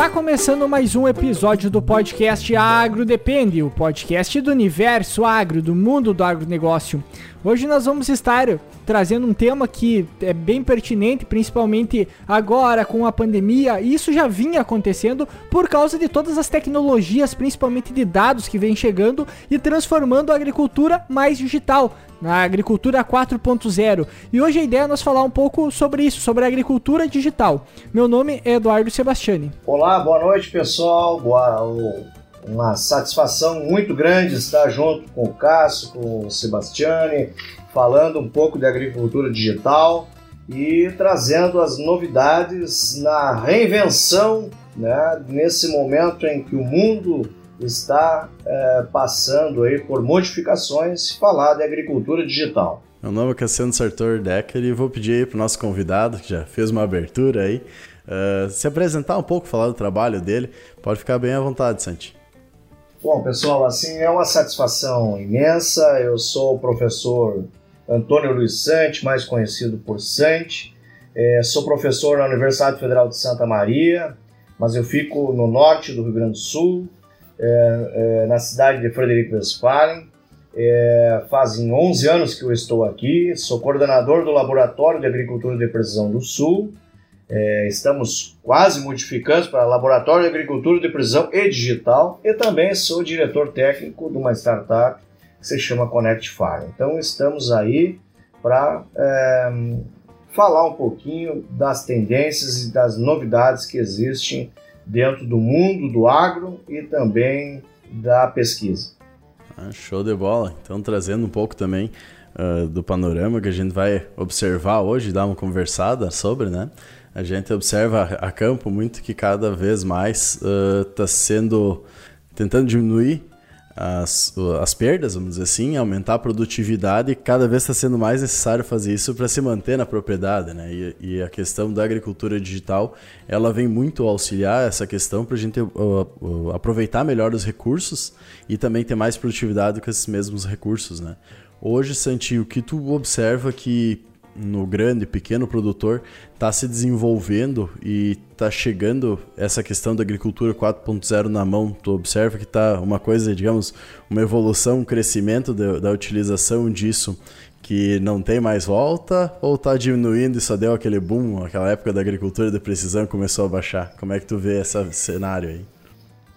Está começando mais um episódio do podcast Agro Depende, o podcast do universo agro, do mundo do agronegócio. Hoje nós vamos estar trazendo um tema que é bem pertinente, principalmente agora com a pandemia. Isso já vinha acontecendo por causa de todas as tecnologias, principalmente de dados que vem chegando e transformando a agricultura mais digital, na agricultura 4.0. E hoje a ideia é nós falar um pouco sobre isso, sobre a agricultura digital. Meu nome é Eduardo Sebastiani. Olá, boa noite pessoal. Boa, uma satisfação muito grande estar junto com o Cássio, com o Sebastiani, falando um pouco de agricultura digital e trazendo as novidades na reinvenção, né, nesse momento em que o mundo está é, passando aí por modificações, falar de agricultura digital. Meu nome é Cassiano Sartor Decker e vou pedir para o nosso convidado, que já fez uma abertura aí, uh, se apresentar um pouco, falar do trabalho dele. Pode ficar bem à vontade, Santi. Bom, pessoal, assim, é uma satisfação imensa. Eu sou o professor Antônio Luiz Sante, mais conhecido por Sante. É, sou professor na Universidade Federal de Santa Maria, mas eu fico no norte do Rio Grande do Sul, é, é, na cidade de Frederico Westphalen. É, fazem 11 anos que eu estou aqui, sou coordenador do Laboratório de Agricultura de Precisão do Sul. É, estamos quase modificando para Laboratório de Agricultura de Precisão e Digital e também sou diretor técnico de uma startup que se chama Connect Farm. Então estamos aí para é, falar um pouquinho das tendências e das novidades que existem dentro do mundo do agro e também da pesquisa. Ah, show de bola! Então trazendo um pouco também uh, do panorama que a gente vai observar hoje, dar uma conversada sobre, né? A gente observa a campo muito que cada vez mais está uh, sendo tentando diminuir as, as perdas, vamos dizer assim, aumentar a produtividade e cada vez está sendo mais necessário fazer isso para se manter na propriedade, né? E, e, a questão da agricultura digital, ela vem muito auxiliar essa questão para a gente uh, uh, aproveitar melhor os recursos e também ter mais produtividade com esses mesmos recursos, né? Hoje, Santi, o que tu observa que no grande, pequeno produtor está se desenvolvendo e está chegando essa questão da agricultura 4.0 na mão. Tu observa que está uma coisa, digamos, uma evolução, um crescimento da utilização disso que não tem mais volta ou está diminuindo e só deu aquele boom, aquela época da agricultura de precisão começou a baixar? Como é que tu vê esse cenário aí?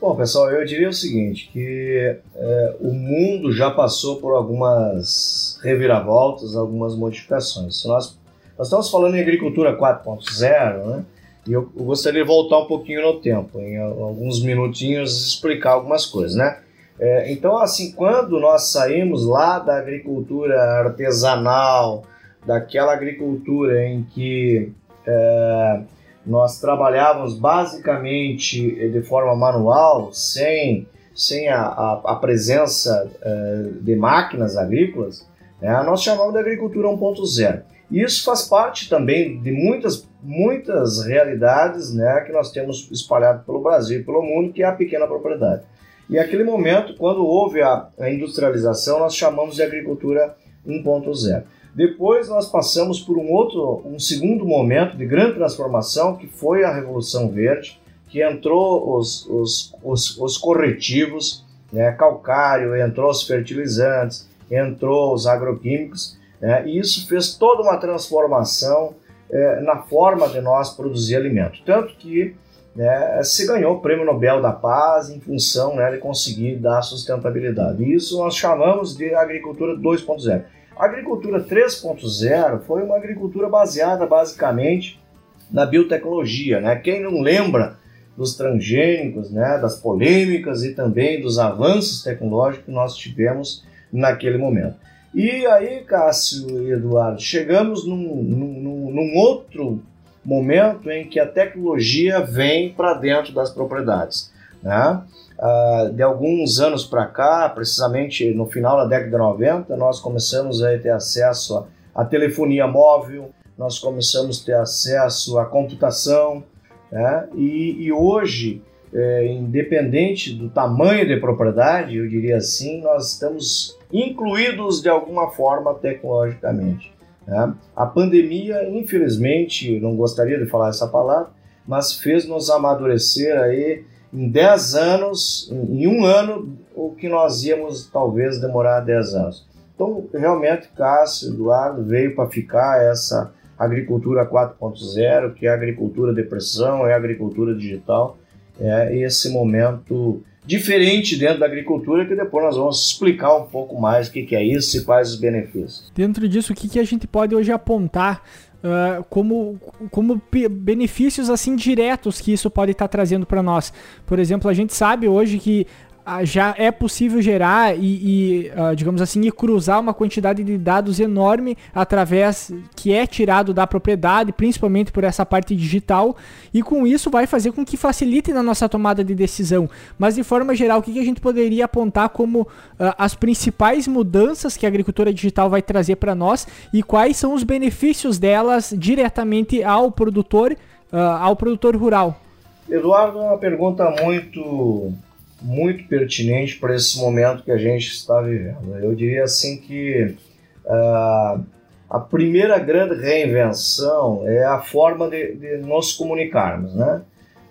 Bom, pessoal, eu diria o seguinte, que é, o mundo já passou por algumas reviravoltas, algumas modificações. Se nós, nós estamos falando em agricultura 4.0, né? E eu, eu, gostaria de voltar um pouquinho no tempo, em alguns minutinhos, explicar algumas coisas, né? É, então, assim, quando nós saímos lá da agricultura artesanal, daquela agricultura em que é, nós trabalhávamos basicamente eh, de forma manual, sem, sem a, a, a presença uh, de máquinas agrícolas, né, nós chamamos de agricultura 1.0. Isso faz parte também de muitas, muitas realidades né, que nós temos espalhado pelo Brasil e pelo mundo, que é a pequena propriedade. E aquele momento, quando houve a, a industrialização, nós chamamos de agricultura 1.0. Depois nós passamos por um outro, um segundo momento de grande transformação, que foi a Revolução Verde, que entrou os, os, os, os corretivos, né, calcário, entrou os fertilizantes, entrou os agroquímicos, né, e isso fez toda uma transformação é, na forma de nós produzir alimento. Tanto que né, se ganhou o Prêmio Nobel da Paz em função né, de conseguir dar sustentabilidade. E isso nós chamamos de agricultura 2.0. A agricultura 3.0 foi uma agricultura baseada basicamente na biotecnologia. Né? Quem não lembra dos transgênicos, né, das polêmicas e também dos avanços tecnológicos que nós tivemos naquele momento. E aí, Cássio e Eduardo, chegamos num, num, num outro momento em que a tecnologia vem para dentro das propriedades. Né? Uh, de alguns anos para cá, precisamente no final da década de 90, nós começamos a ter acesso à telefonia móvel, nós começamos a ter acesso à computação, né? e, e, hoje, é, independente do tamanho da propriedade, eu diria assim, nós estamos incluídos de alguma forma tecnologicamente. Né? A pandemia, infelizmente, não gostaria de falar essa palavra, mas fez nos amadurecer aí em 10 anos, em um ano, o que nós íamos talvez demorar 10 anos. Então, realmente, Cássio, Eduardo, veio para ficar essa agricultura 4.0, que é a agricultura de pressão, é a agricultura digital, é esse momento diferente dentro da agricultura que depois nós vamos explicar um pouco mais o que, é isso e quais os benefícios. Dentro disso, o que a gente pode hoje apontar Uh, como, como benefícios assim diretos que isso pode estar tá trazendo para nós. Por exemplo, a gente sabe hoje que já é possível gerar e, e uh, digamos assim, e cruzar uma quantidade de dados enorme através que é tirado da propriedade, principalmente por essa parte digital, e com isso vai fazer com que facilite na nossa tomada de decisão. Mas de forma geral, o que, que a gente poderia apontar como uh, as principais mudanças que a agricultura digital vai trazer para nós e quais são os benefícios delas diretamente ao produtor, uh, ao produtor rural? Eduardo, é uma pergunta muito muito pertinente para esse momento que a gente está vivendo. Eu diria assim que uh, a primeira grande reinvenção é a forma de, de nos comunicarmos, né?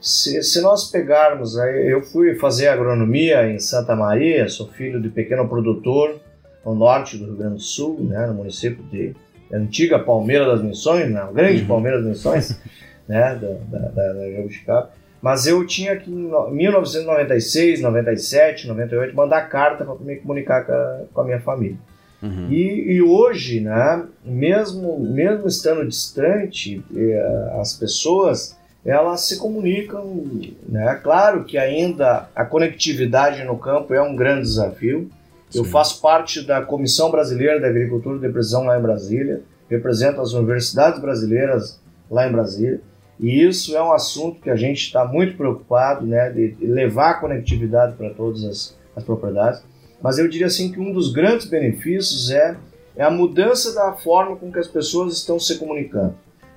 Se, se, nós pegarmos, eu fui fazer agronomia em Santa Maria, sou filho de pequeno produtor no norte do Rio Grande do Sul, né, no município de antiga Palmeira das Missões, né, grande uhum. Palmeira das Missões, né, da, da, da, da Jabuticaba. Mas eu tinha que em 1996, 97, 98 mandar carta para me comunicar com a, com a minha família. Uhum. E, e, hoje, né, mesmo, mesmo estando distante, eh, as pessoas elas se comunicam. Né? Claro que ainda a conectividade no campo é um grande desafio. Sim. Eu faço parte da Comissão Brasileira de Agricultura de Precisão lá em Brasília, represento as universidades brasileiras lá em Brasília. E isso é um assunto que a gente está muito preocupado, né, de levar a conectividade para todas as, as, propriedades. Mas eu diria assim que um dos grandes benefícios é, é a mudança da forma com que as pessoas estão se comunicando.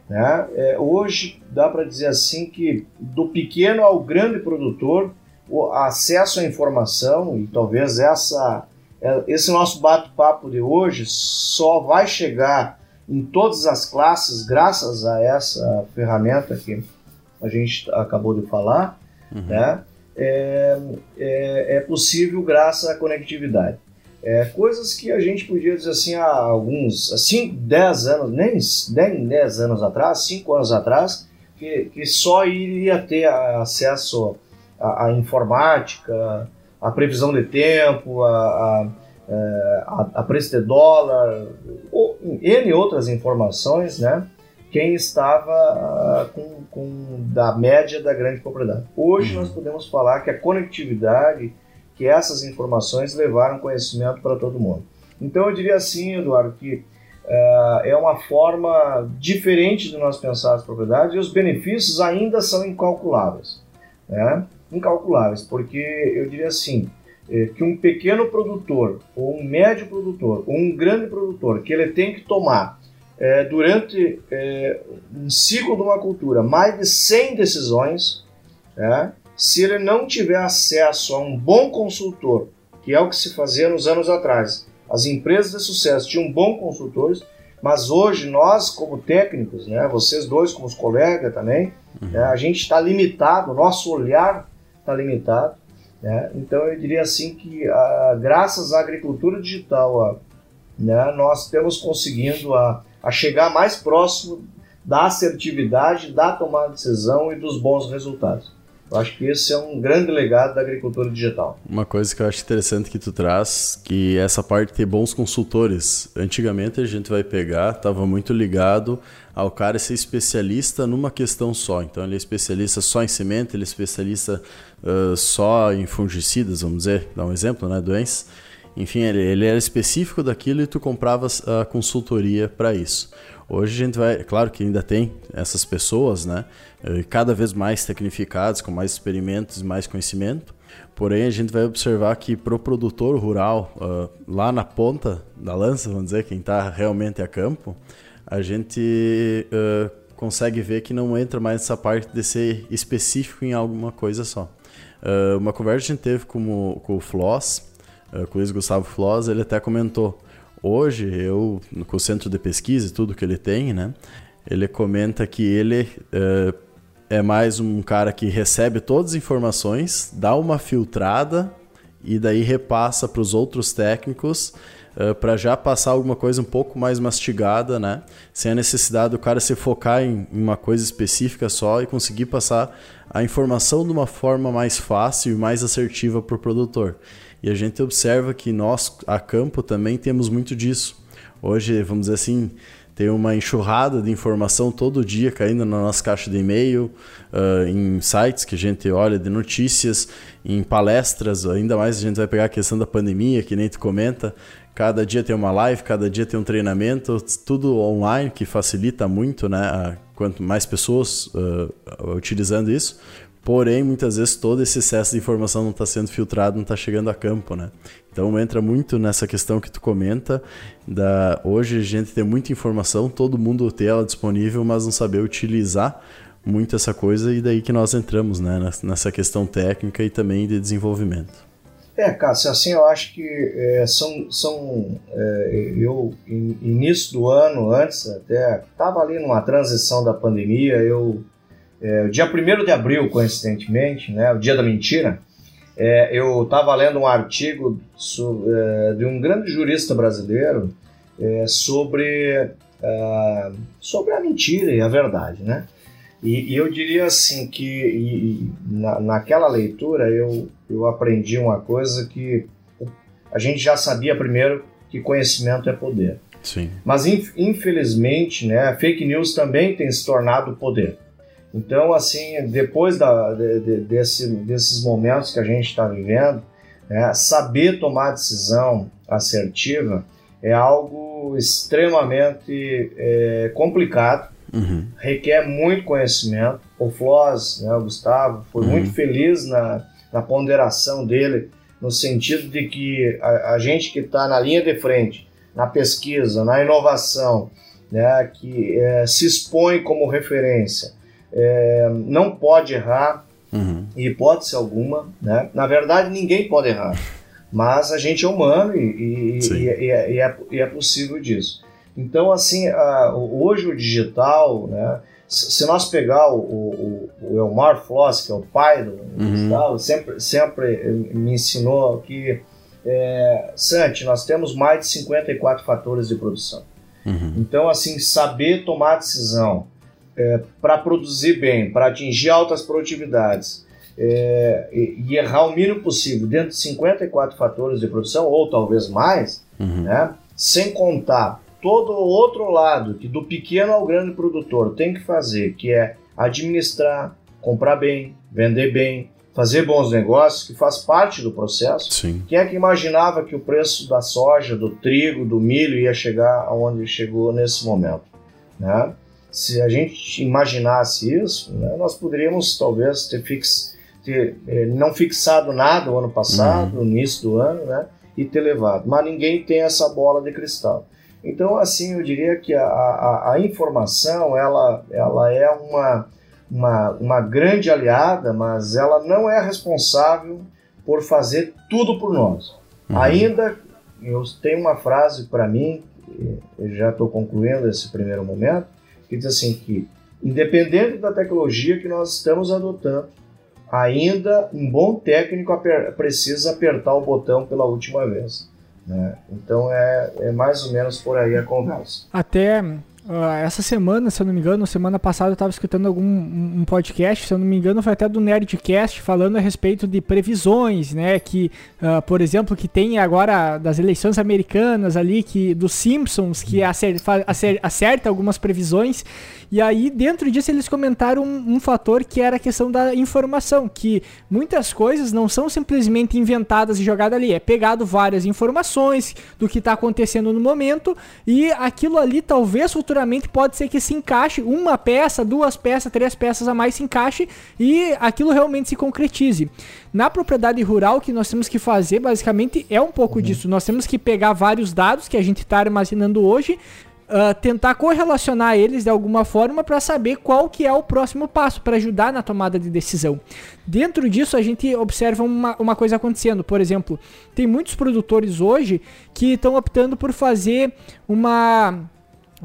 Né? É, hoje dá para dizer assim que do pequeno ao grande produtor, o acesso à informação e talvez essa é, esse nosso bate-papo de hoje só vai chegar em todas as classes, graças a essa ferramenta que a gente acabou de falar, uhum. né? É, é, é, possível graças à conectividade. É, coisas que a gente podia dizer assim há alguns, assim, 10 anos, nem 10, 10 anos atrás, 5 anos atrás, que, que só iria ter acesso à, à informática, à previsão de tempo, a, a é, a, a preço de dólar, ou N outras informações, né? Quem estava uh, com, com, da média da grande propriedade. Hoje nós podemos falar que a conectividade, que essas informações levaram conhecimento para todo mundo. Então eu diria assim, Eduardo, que uh, é uma forma diferente de nós pensar as propriedades e os benefícios ainda são incalculáveis. Né? Incalculáveis, porque eu diria assim, que um pequeno produtor, ou um médio produtor, ou um grande produtor, que ele tem que tomar é, durante é, um ciclo de uma cultura mais de 100 decisões, é, se ele não tiver acesso a um bom consultor, que é o que se fazia nos anos atrás. As empresas de sucesso tinham bons consultores, mas hoje nós, como técnicos, né, vocês dois como os colegas também, uhum. né, a gente está limitado, nosso olhar está limitado. Né? Então eu diria assim que a, graças à agricultura digital, a, né, nós temos conseguindo a, a chegar mais próximo da assertividade, da tomada de decisão e dos bons resultados. Eu acho que esse é um grande legado da agricultura digital. Uma coisa que eu acho interessante que tu traz, que essa parte de ter bons consultores. Antigamente a gente vai pegar, estava muito ligado ao cara ser especialista numa questão só. Então ele é especialista só em semente, ele é especialista uh, só em fungicidas, vamos dizer, dar um exemplo, né, doenças. Enfim, ele, ele era específico daquilo e tu compravas a consultoria para isso. Hoje a gente vai, claro que ainda tem essas pessoas, né? Eh, cada vez mais tecnificadas, com mais experimentos, mais conhecimento. Porém, a gente vai observar que para o produtor rural, uh, lá na ponta da lança, vamos dizer, quem está realmente a campo, a gente uh, consegue ver que não entra mais essa parte de ser específico em alguma coisa só. Uh, uma conversa que a gente teve com o, com o Floss, com o Luiz Gustavo Floss, ele até comentou hoje, eu, com o centro de pesquisa e tudo que ele tem, né? Ele comenta que ele uh, é mais um cara que recebe todas as informações, dá uma filtrada e daí repassa para os outros técnicos uh, para já passar alguma coisa um pouco mais mastigada, né? Sem a necessidade do cara se focar em uma coisa específica só e conseguir passar a informação de uma forma mais fácil e mais assertiva para o produtor. E a gente observa que nós, a campo, também temos muito disso. Hoje, vamos dizer assim, tem uma enxurrada de informação todo dia caindo na nossa caixa de e-mail, uh, em sites que a gente olha de notícias, em palestras, ainda mais a gente vai pegar a questão da pandemia, que nem tu comenta. Cada dia tem uma live, cada dia tem um treinamento, tudo online que facilita muito, né? Quanto mais pessoas uh, utilizando isso. Porém, muitas vezes todo esse excesso de informação não está sendo filtrado, não está chegando a campo, né? Então entra muito nessa questão que tu comenta. Da... Hoje a gente tem muita informação, todo mundo tem ela disponível, mas não saber utilizar muito essa coisa e daí que nós entramos, né? Nessa questão técnica e também de desenvolvimento. É, Cássio, assim eu acho que é, são, são é, eu início do ano, antes até, estava ali numa transição da pandemia, eu é, o dia 1 de abril, coincidentemente, né, o dia da mentira, é, eu estava lendo um artigo sobre, é, de um grande jurista brasileiro é, sobre, é, sobre a mentira e a verdade, né? E, e eu diria assim que e, na, naquela leitura eu, eu aprendi uma coisa que a gente já sabia primeiro que conhecimento é poder. Sim. Mas infelizmente, né, a fake news também tem se tornado poder. Então, assim, depois da, de, de, desse, desses momentos que a gente está vivendo, né, saber tomar decisão assertiva é algo extremamente é, complicado, uhum. requer muito conhecimento. O Floss, né, o Gustavo, foi uhum. muito feliz na, na ponderação dele, no sentido de que a, a gente que está na linha de frente, na pesquisa, na inovação, né, que é, se expõe como referência, é, não pode errar, uhum. em hipótese alguma. Né? Na verdade, ninguém pode errar, mas a gente é humano e, e, e, e é, é, é, possível disso. Então, assim, hoje o digital, né, se nós pegar o, o, o, Elmar Floss, que é o pai do uhum. digital, sempre, sempre me ensinou que, é, Santi, nós temos mais de 54 fatores de produção. Uhum. Então, assim, saber tomar decisão, é, para produzir bem, para atingir altas produtividades é, e, e, errar o mínimo possível dentro de 54 fatores de produção, ou talvez mais, uhum. né, sem contar todo o outro lado que do pequeno ao grande produtor tem que fazer, que é administrar, comprar bem, vender bem, fazer bons negócios, que faz parte do processo. Sim. Quem é que imaginava que o preço da soja, do trigo, do milho ia chegar aonde chegou nesse momento? Né? Se a gente imaginasse isso, né, nós poderíamos talvez ter, fix, ter eh, não fixado nada o ano passado, uhum. no início do ano, né, e ter levado. Mas ninguém tem essa bola de cristal. Então, assim, eu diria que a, a, a informação ela, ela é uma, uma, uma grande aliada, mas ela não é responsável por fazer tudo por nós. Uhum. Ainda, eu tenho uma frase para mim, eu já estou concluindo esse primeiro momento, que diz assim que, independente da tecnologia que nós estamos adotando, ainda um bom técnico aper precisa apertar o botão pela última vez. Né? Então é, é mais ou menos por aí a conversa. Até essa semana, se eu não me engano, semana passada eu estava escutando algum um podcast, se eu não me engano, foi até do Nerdcast, falando a respeito de previsões, né? Que, uh, por exemplo, que tem agora das eleições americanas ali, que dos Simpsons, que acerta, acerta algumas previsões. E aí, dentro disso, eles comentaram um, um fator que era a questão da informação, que muitas coisas não são simplesmente inventadas e jogadas ali, é pegado várias informações do que está acontecendo no momento e aquilo ali talvez futuramente pode ser que se encaixe uma peça, duas peças, três peças a mais se encaixe e aquilo realmente se concretize. Na propriedade rural, o que nós temos que fazer basicamente é um pouco uhum. disso. Nós temos que pegar vários dados que a gente está armazenando hoje, Uh, tentar correlacionar eles de alguma forma para saber qual que é o próximo passo para ajudar na tomada de decisão. Dentro disso a gente observa uma, uma coisa acontecendo, por exemplo, tem muitos produtores hoje que estão optando por fazer uma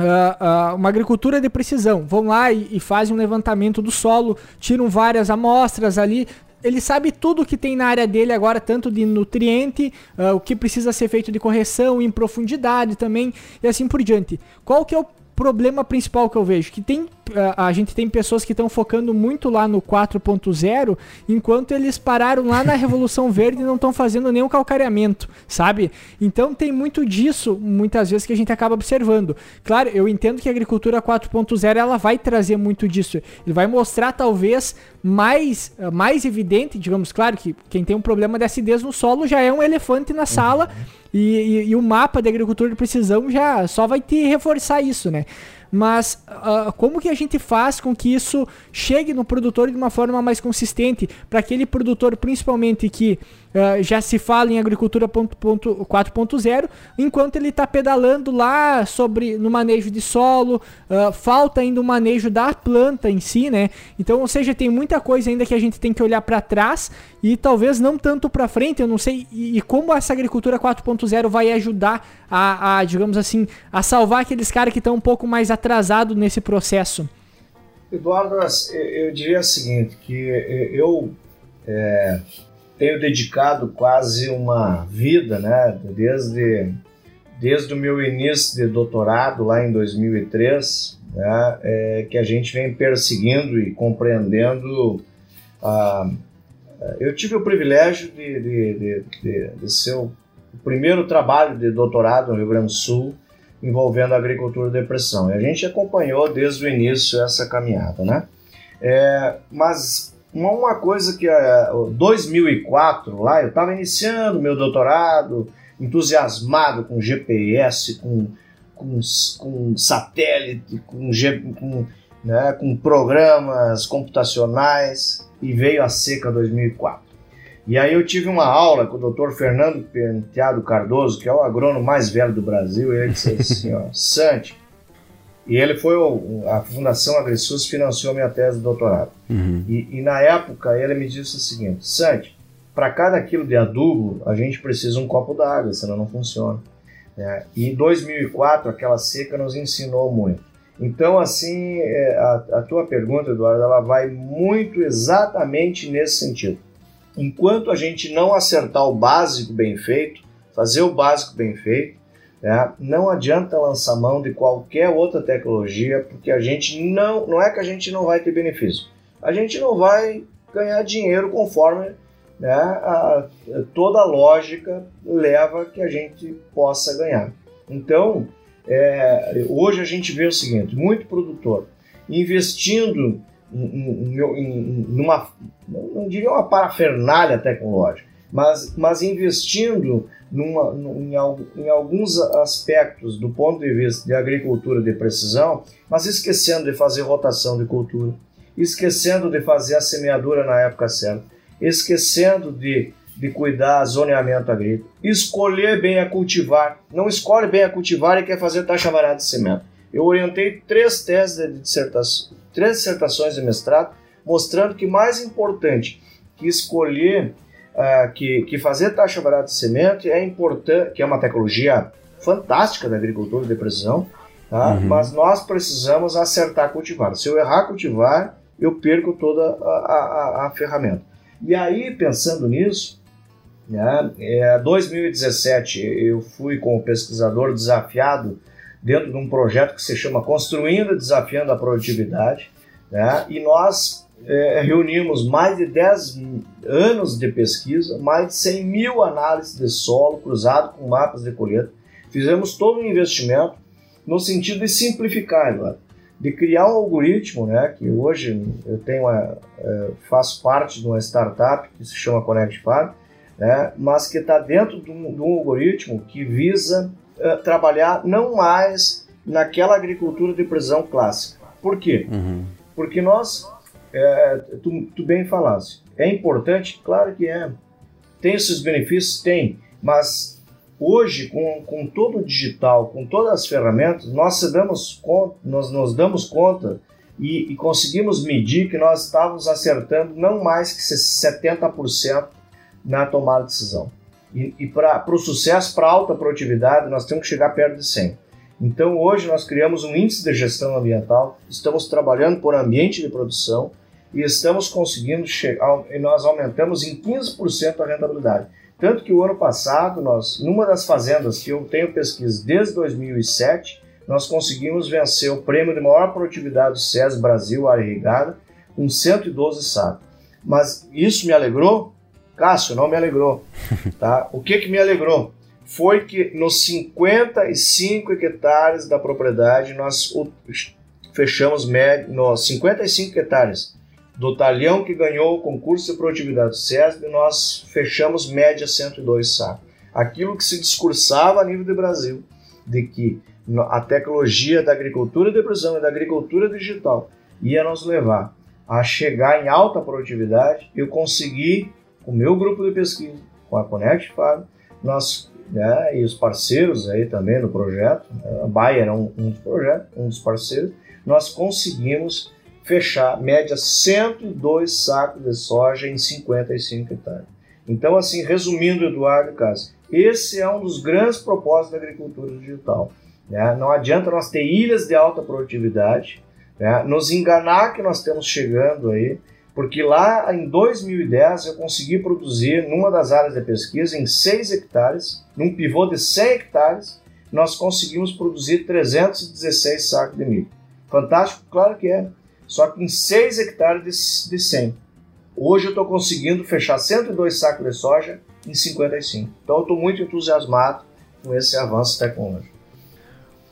Uh, uma agricultura de precisão. Vão lá e, e, fazem um levantamento do solo, tiram várias amostras ali. Ele sabe tudo que tem na área dele agora, tanto de nutriente, uh, o que precisa ser feito de correção, em profundidade também, e assim por diante. Qual que é o problema principal que eu vejo, que tem a, gente tem pessoas que estão focando muito lá no 4.0, enquanto eles pararam lá na Revolução Verde e não estão fazendo nenhum calcareamento, sabe? Então tem muito disso, muitas vezes, que a gente acaba observando. Claro, eu entendo que a agricultura 4.0 ela vai trazer muito disso. Ele vai mostrar, talvez, mais, mais evidente, digamos, claro que quem tem um problema de acidez no solo já é um elefante na sala. Uhum e, e, e, o mapa de agricultura de precisão já só vai te reforçar isso, né? Mas uh, como que a gente faz com que isso chegue no produtor de uma forma mais consistente? Para aquele produtor, principalmente, que uh, já se fala em agricultura 4.0, enquanto ele está pedalando lá sobre no manejo de solo, uh, falta ainda o manejo da planta em si, né? Então, ou seja, tem muita coisa ainda que a gente tem que olhar para trás e talvez não tanto para frente, eu não sei, e, e como essa agricultura 4.0 vai ajudar a, a, digamos assim, a salvar aqueles caras que estão um pouco mais atrasados nesse processo. Eduardo, eu diria o seguinte, que eu é, tenho dedicado quase uma vida, né, desde, desde o meu início de doutorado lá em 2003, né, é, que a gente vem perseguindo e compreendendo. Ah, eu tive o privilégio de, de, de, de, de ser o primeiro trabalho de doutorado no Rio Grande do Sul envolvendo a agricultura e depressão. E a gente acompanhou desde o início essa caminhada, né? É, mas uma coisa que é 2004 lá eu estava iniciando meu doutorado, entusiasmado com GPS, com, com, com satélite, com, com, né, com programas computacionais e veio a seca 2004. E aí eu tive uma aula com o Dr. Fernando Penteado Cardoso, que é o agrônomo mais velho do Brasil, e ele disse assim, ó, Santi, e ele foi o, a Fundação AgriSUS financiou minha tese de doutorado. Uhum. E, e, na época ele me disse o seguinte: Santi, para cada quilo de adubo a gente precisa um copo d'água, senão não funciona. É, e em 2004 aquela seca nos ensinou muito. Então, assim, é, a, a tua pergunta, Eduardo, ela vai muito exatamente nesse sentido. Enquanto a gente não acertar o básico bem feito, fazer o básico bem feito, né? Não adianta lançar mão de qualquer outra tecnologia, porque a gente não, não é que a gente não vai ter benefício, a gente não vai ganhar dinheiro conforme né, a, toda a lógica leva que a gente possa ganhar. Então, é, hoje a gente vê o seguinte: muito produtor investindo em, em, em, numa, não diria uma parafernália tecnológica, mas, mas investindo numa, em, em, alguns aspectos do ponto de vista de agricultura de precisão, mas esquecendo de fazer rotação de cultura, esquecendo de fazer a semeadura na época certa, esquecendo de, de cuidar zoneamento agrícola, escolher bem a cultivar, não escolhe bem a cultivar e quer fazer taxa varada de semente. Eu orientei três teses de dissertação, três dissertações de mestrado, mostrando que mais importante que escolher uh, que, que fazer taxa barata de semente é importante, que é uma tecnologia fantástica da agricultura de precisão, tá? Uhum. mas nós precisamos acertar cultivar. Se eu errar cultivar, eu perco toda a, a, a ferramenta. E aí, pensando nisso, né, é, 2017 eu fui como pesquisador desafiado dentro de um projeto que se chama Construindo e Desafiando a Produtividade, né, e nós é, reunimos mais de 10 anos de pesquisa, mais de 100 mil análises de solo cruzado com mapas de colheita. Fizemos todo um investimento no sentido de simplificar, Eduardo, de criar um algoritmo, né, que hoje eu tenho uma, é, faço parte de uma startup que se chama Connect Farm, né, mas que está dentro de um, de um, algoritmo que visa é, trabalhar não mais naquela agricultura de precisão clássica. Por quê? Uhum. Porque nós é, tu, tu, bem falaste. É importante? Claro que é. Tem esses benefícios? Tem. Mas hoje, com, com todo o digital, com todas as ferramentas, nós, damos conta, nós nos damos conta e, e conseguimos medir que nós estávamos acertando não mais que 70% na tomada de decisão. E, e para o sucesso, para alta produtividade, nós temos que chegar perto de 100%. Então hoje nós criamos um índice de gestão ambiental, estamos trabalhando por ambiente de produção e estamos conseguindo chegar, e nós aumentamos em 15% a rentabilidade. Tanto que o ano passado, nós, numa das fazendas que eu tenho pesquisa desde 2007, nós conseguimos vencer o prêmio de maior produtividade do SES Brasil área irrigada com 112 sacos. Mas isso me alegrou? Cássio, não me alegrou. Tá? O que, que me alegrou? Foi que nos 55 hectares da propriedade nós fechamos médio, nos 55 hectares do talhão que ganhou o concurso de produtividade do SESB, nós fechamos média 102 sacos. Aquilo que se discursava a nível do Brasil, de que a tecnologia da agricultura de precisão e da agricultura digital ia nos levar a chegar em alta produtividade, eu consegui, com o meu grupo de pesquisa, com a Connect Farm, nós né, e os parceiros aí também no projeto, né, a Bayer é um, um dos projetos, um dos parceiros, nós conseguimos fechar média 102 sacos de soja em 55 hectares. Então, assim, resumindo, Eduardo Cássio, esse é um dos grandes propósitos da agricultura digital. Né? Não adianta nós ter ilhas de alta produtividade, né? nos enganar que nós estamos chegando aí, porque lá em 2010 eu consegui produzir, numa das áreas de pesquisa, em 6 hectares, num pivô de 100 hectares, nós conseguimos produzir 316 sacos de milho. Fantástico? Claro que é só que em 6 hectares de, de 100. Hoje eu estou conseguindo fechar 102 sacos de soja em 55. Então eu estou muito entusiasmado com esse avanço tecnológico.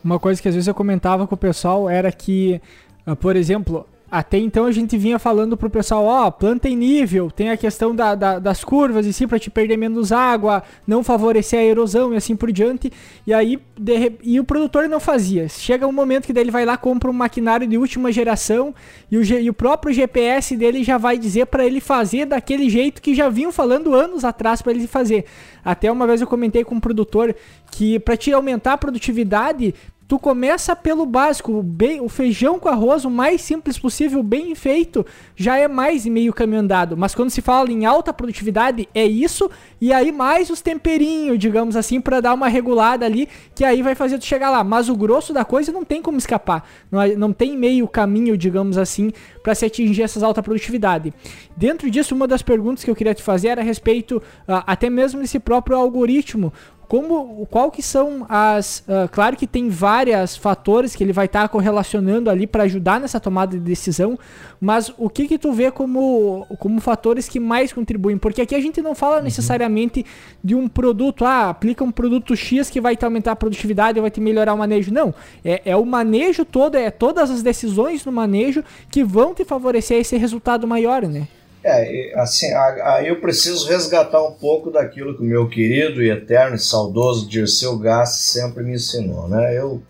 Uma coisa que às vezes eu comentava com o pessoal era que, ah, por exemplo, até então a gente vinha falando pro pessoal, ó, oh, planta em nível, tem a questão da, da, das curvas e sim para te perder menos água, não favorecer a erosão e assim por diante. E aí de, e o produtor não fazia. Chega um momento que daí ele vai lá compra um maquinário de última geração e o, e o próprio GPS dele já vai dizer para ele fazer daquele jeito que já vinham falando anos atrás para ele fazer. Até uma vez eu comentei com um produtor que para te aumentar a produtividade Tu começa pelo básico, bem, o feijão com arroz, o mais simples possível, bem feito, já é mais meio caminho andado. Mas quando se fala em alta produtividade, é isso, e aí mais os temperinhos, digamos assim, para dar uma regulada ali, que aí vai fazer tu chegar lá. Mas o grosso da coisa não tem como escapar. Não, não tem meio caminho, digamos assim, para se atingir essas alta produtividade. Dentro disso, uma das perguntas que eu queria te fazer era a respeito uh, até mesmo desse próprio algoritmo como qual que são as uh, claro que tem vários fatores que ele vai estar tá correlacionando ali para ajudar nessa tomada de decisão mas o que que tu vê como como fatores que mais contribuem? Porque aqui a gente não fala uhum. necessariamente de um produto ah aplica um produto X que vai te aumentar a produtividade vai te melhorar o manejo. Não. É, é o manejo todo é todas as decisões no manejo que vão te favorecer esse resultado maior né é, assim, aí eu preciso resgatar um pouco daquilo que o meu querido e eterno e saudoso Dirceu Gassi sempre me ensinou, né? Eu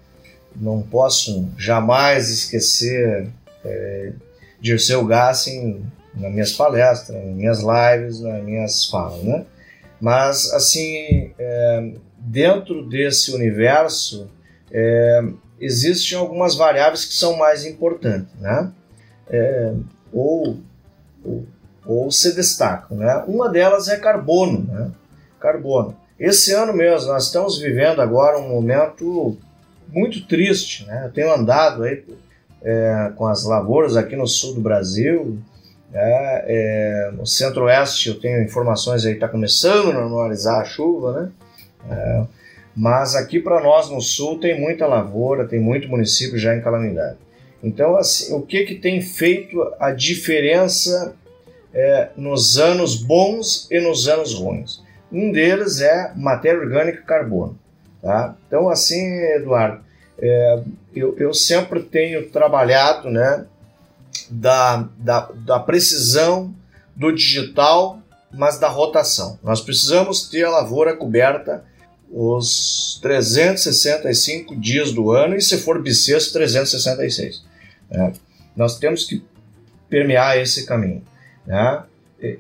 não posso jamais esquecer é, Dirceu Gassi nas minhas palestras, nas minhas lives, nas minhas falas, né? Mas, assim, é, dentro desse universo, é, existem algumas variáveis que são mais importantes, né? É, ou, ou ou se destacam. Né? Uma delas é carbono. Né? Carbono. Esse ano mesmo, nós estamos vivendo agora um momento muito triste. Né? Eu tenho andado aí, é, com as lavouras aqui no sul do Brasil, né? é, no centro-oeste eu tenho informações aí, está começando a normalizar a chuva, né? É, mas aqui para nós no sul tem muita lavoura, tem muito município já em calamidade. Então, assim, o que, que tem feito a diferença é, nos anos bons e nos anos ruins. Um deles é matéria orgânica e carbono. Tá? Então, assim, Eduardo, é, eu, eu, sempre tenho trabalhado né, da, da, da precisão do digital, mas da rotação. Nós precisamos ter a lavoura coberta os 365 dias do ano e, se for bissexto, 366. Né? Nós temos que permear esse caminho. Né?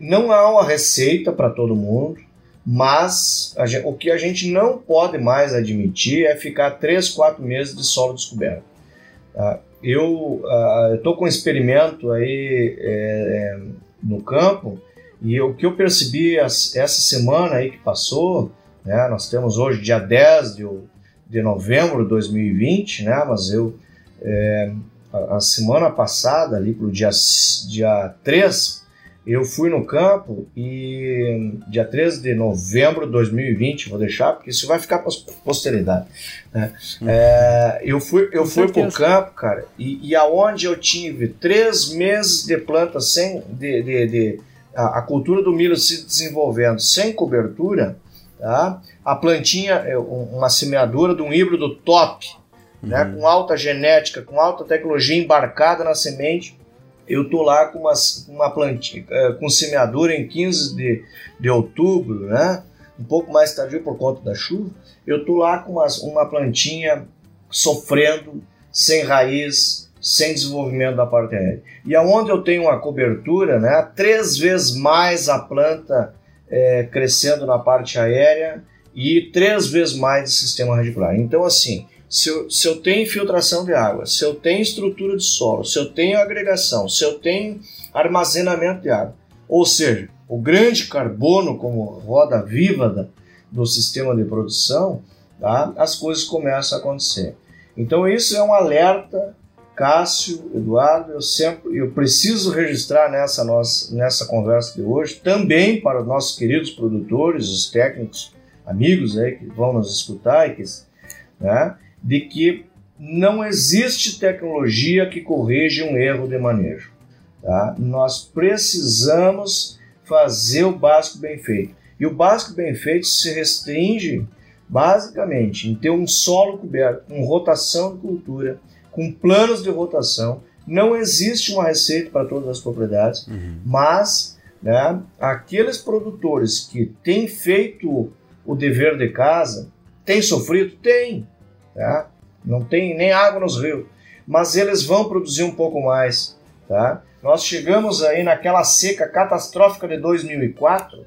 Não há uma receita para todo mundo, mas gente, o que a gente não pode mais admitir é ficar 3, 4 meses de solo descoberto. Tá? Eu uh, estou com um experimento aí é, é, no campo e o que eu percebi essa semana aí que passou, né, nós temos hoje dia 10 de, de novembro de 2020, né? Mas eu, é, a, a, semana passada, ali pro dia, dia 3, eu fui no campo e dia 13 de novembro de 2020, vou deixar, porque isso vai ficar para posteridade. Né? Uhum. É, eu fui, eu fui pro campo, cara, e, e aonde eu tive três meses de planta sem. de, de, de a, a cultura do milho se desenvolvendo sem cobertura, tá? a plantinha é uma semeadura de um híbrido top, né? uhum. né? com alta genética, com alta tecnologia embarcada na semente. Eu tô lá com uma, uma plantinha, é, com semeadura em 15 de, de outubro, né? um pouco mais tardio por conta da chuva. Eu tô lá com uma, uma plantinha sofrendo, sem raiz, sem desenvolvimento da parte aérea. E aonde eu tenho uma cobertura, né, três vezes mais a planta é, crescendo na parte aérea e três vezes mais de sistema radicular. Então, assim, se eu, se eu tenho infiltração de água, se eu tenho estrutura de solo, se eu tenho agregação, se eu tenho armazenamento de água, ou seja, o grande carbono como roda viva do sistema de produção, tá, as coisas começam a acontecer. Então, isso é um alerta Cássio, Eduardo, eu sempre eu preciso registrar nessa nossa nessa conversa de hoje também para os nossos queridos produtores, os técnicos, amigos aí que vão nos escutar e que, né, de que não existe tecnologia que corrija um erro de manejo. Tá? Nós precisamos fazer o básico bem feito. E o básico bem feito se restringe basicamente em ter um solo coberto, com rotação de cultura, com planos de rotação. Não existe uma receita para todas as propriedades, uhum. mas né, aqueles produtores que têm feito o dever de casa, têm sofrido? Tem. Tá? Não tem nem água nos rios. Mas eles vão produzir um pouco mais. Tá? Nós chegamos aí naquela seca catastrófica de 2004,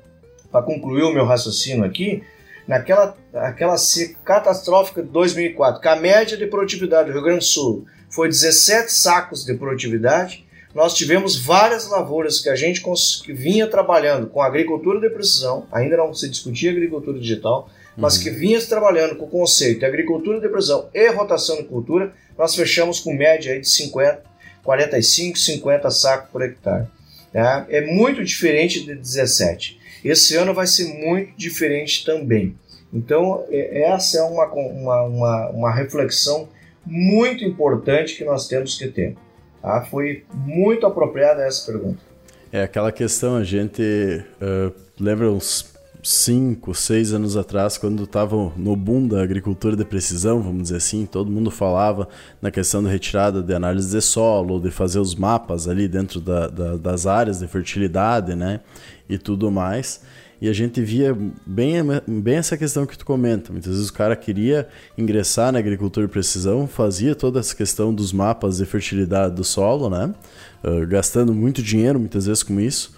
para concluir o meu raciocínio aqui, naquela aquela seca catastrófica de 2004, que a média de produtividade do Rio Grande do Sul foi 17 sacos de produtividade, nós tivemos várias lavouras que a gente que vinha trabalhando com agricultura de precisão, ainda não se discutia agricultura digital, mas uhum. que vinha trabalhando com o conceito de agricultura de precisão e rotação de cultura, nós fechamos com média de 50, 45, 50 sacos por hectare. É, é muito diferente de 17. Esse ano vai ser muito diferente também. Então, é, essa é uma, uma, uma, uma reflexão muito importante que nós temos que ter. Tá? Foi muito apropriada essa pergunta. É aquela questão, a gente uh, lembra uns 5, 6 anos atrás, quando estava no boom da agricultura de precisão, vamos dizer assim, todo mundo falava na questão da retirada de análise de solo, de fazer os mapas ali dentro da, da, das áreas de fertilidade, né, e tudo mais. E a gente via bem, bem essa questão que tu comenta. Muitas vezes o cara queria ingressar na agricultura de precisão, fazia toda essa questão dos mapas de fertilidade do solo, né? Uh, gastando muito dinheiro muitas vezes com isso.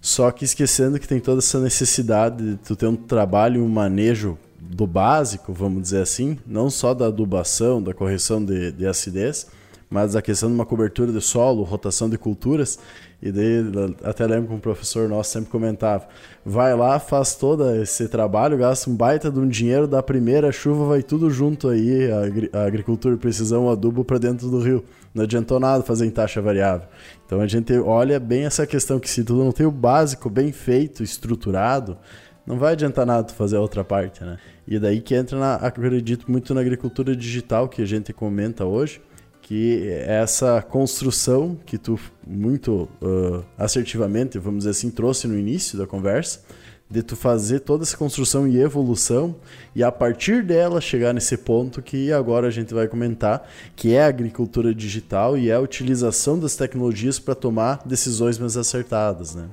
Só que esquecendo que tem toda essa necessidade de tu ter um trabalho, um manejo do básico, vamos dizer assim, não só da adubação, da correção de, de acidez, mas a questão de uma cobertura de solo, rotação de culturas, e daí até lembro que um professor nosso sempre comentava: vai lá, faz todo esse trabalho, gasta um baita de um dinheiro, da primeira chuva vai tudo junto aí, a, agricultura precisão, adubo para dentro do rio. Não adiantou nada fazer em taxa variável. Então a gente olha bem essa questão que se tu não tem o básico bem feito, estruturado, não vai adiantar nada tu fazer a outra parte, né? E daí que entra, na, acredito muito na agricultura digital que a gente comenta hoje, que essa construção que tu muito uh, assertivamente, vamos dizer assim, trouxe no início da conversa, de tu fazer toda essa construção e evolução e a partir dela chegar nesse ponto que agora a gente vai comentar, que é a agricultura digital e é a utilização das tecnologias para tomar decisões mais acertadas, né?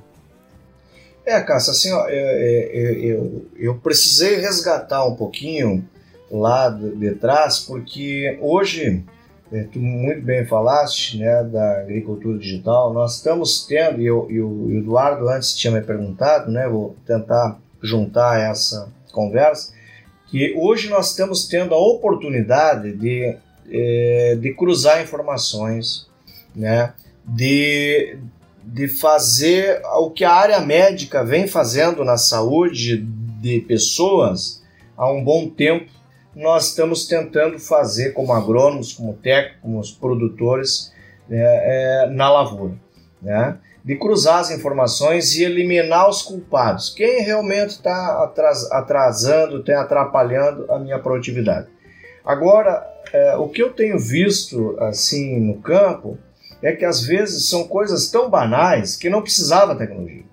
É, Cássio, assim, ó, eu, eu, eu, precisei resgatar um pouquinho lá de, trás, porque hoje é, tu muito bem falaste né, da agricultura digital. Nós estamos tendo, e, eu, e o Eduardo antes tinha me perguntado, né, vou tentar juntar essa conversa, que hoje nós estamos tendo a oportunidade de, é, de cruzar informações, né, de, de fazer o que a área médica vem fazendo na saúde de pessoas há um bom tempo nós estamos tentando fazer como agrônomos, como técnicos, como produtores é, é, na lavoura. Né? De cruzar as informações e eliminar os culpados. Quem realmente está atrasando, está atrapalhando a minha produtividade. Agora, é, o que eu tenho visto assim no campo é que às vezes são coisas tão banais que não precisava tecnologia.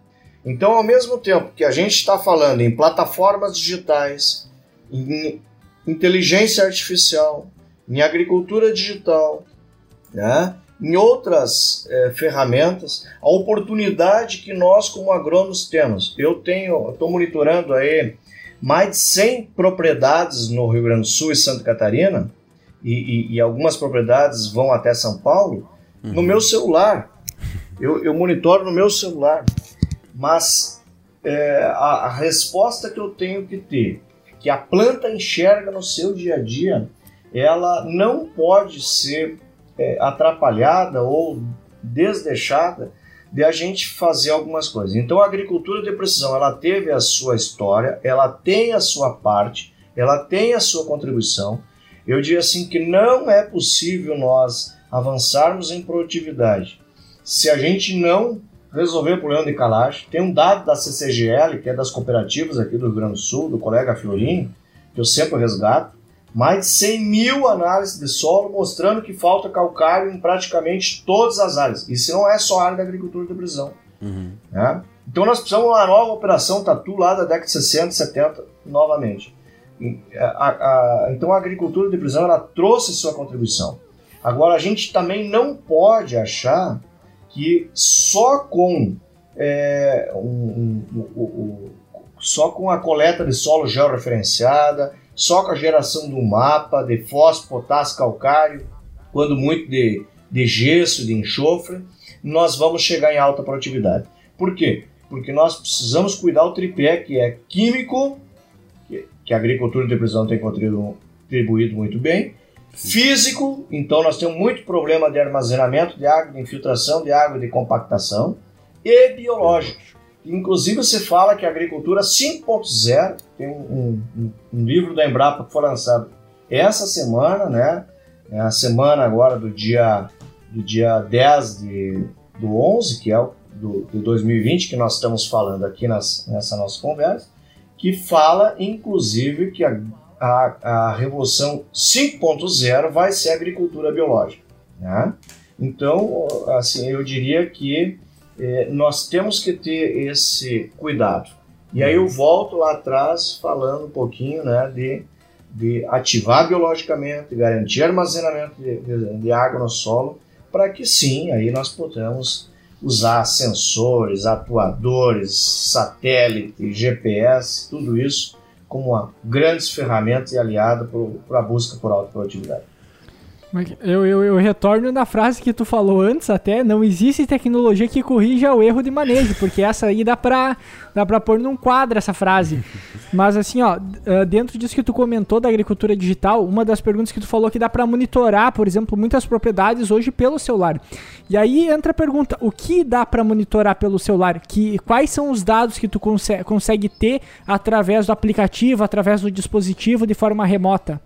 Então, ao mesmo tempo que a gente está falando em plataformas digitais, em inteligência artificial, em agricultura digital, né? em outras é, ferramentas, a oportunidade que nós como agrônomos temos. Eu tenho, estou monitorando aí mais de 100 propriedades no Rio Grande do Sul e Santa Catarina, e, e, e algumas propriedades vão até São Paulo, uhum. no meu celular. Eu, eu monitoro no meu celular. Mas é, a, a resposta que eu tenho que ter, que a planta enxerga no seu dia a dia, ela não pode ser é, atrapalhada ou desdeixada de a gente fazer algumas coisas. Então a agricultura de precisão, ela teve a sua história, ela tem a sua parte, ela tem a sua contribuição. Eu diria assim que não é possível nós avançarmos em produtividade se a gente não resolver o problema de calagem. Tem um dado da CCGL, que é das cooperativas aqui do Rio Grande do Sul, do colega Fiorinho, que eu sempre resgato, mais de 100 mil análises de solo mostrando que falta calcário em praticamente todas as áreas. Isso não é só a área da agricultura de precisão. Uhum. Né? Então nós precisamos de uma nova operação Tatu lá da década de 60, 70, novamente. A, a, então a agricultura de precisão ela trouxe sua contribuição. Agora a gente também não pode achar que só com é, um, um, um, só com a coleta de solo georreferenciada, só com a geração do mapa de fósforo, potássio, calcário, quando muito de, de gesso, de enxofre, nós vamos chegar em alta produtividade. Por quê? Porque nós precisamos cuidar do tripé, que é químico, que, que a agricultura de precisão tem contribuído muito bem, físico, então nós temos muito problema de armazenamento de água, de infiltração de água, de compactação, e biológico. Inclusive, você fala que a agricultura 5.0, tem um, um, um, livro da Embrapa que foi lançado essa semana, né? É a semana agora do dia, do dia 10 de, do 11, que é o do, de 2020, que nós estamos falando aqui nas, nessa nossa conversa, que fala, inclusive, que a, a, a revolução 5.0 vai ser a agricultura biológica. Né? Então, assim, eu diria que é, nós temos que ter esse cuidado. E aí eu volto lá atrás falando um pouquinho né, de, de ativar biologicamente, garantir armazenamento de, de, de água no solo, para que sim, aí nós possamos usar sensores, atuadores, satélite, GPS, tudo isso como grandes ferramentas e aliado para a busca por alta produtividade. Eu, eu, eu, retorno na frase que tu falou antes até, não existe tecnologia que corrija o erro de manejo, porque essa aí dá pra, dá pra pôr num quadro essa frase. Mas assim, ó, ah, dentro disso que tu comentou da agricultura digital, uma das perguntas que tu falou que dá para monitorar, por exemplo, muitas propriedades hoje pelo celular. E aí entra a pergunta, o que dá para monitorar pelo celular? Que, quais são os dados que tu consegue ter através do aplicativo, através do dispositivo de forma remota?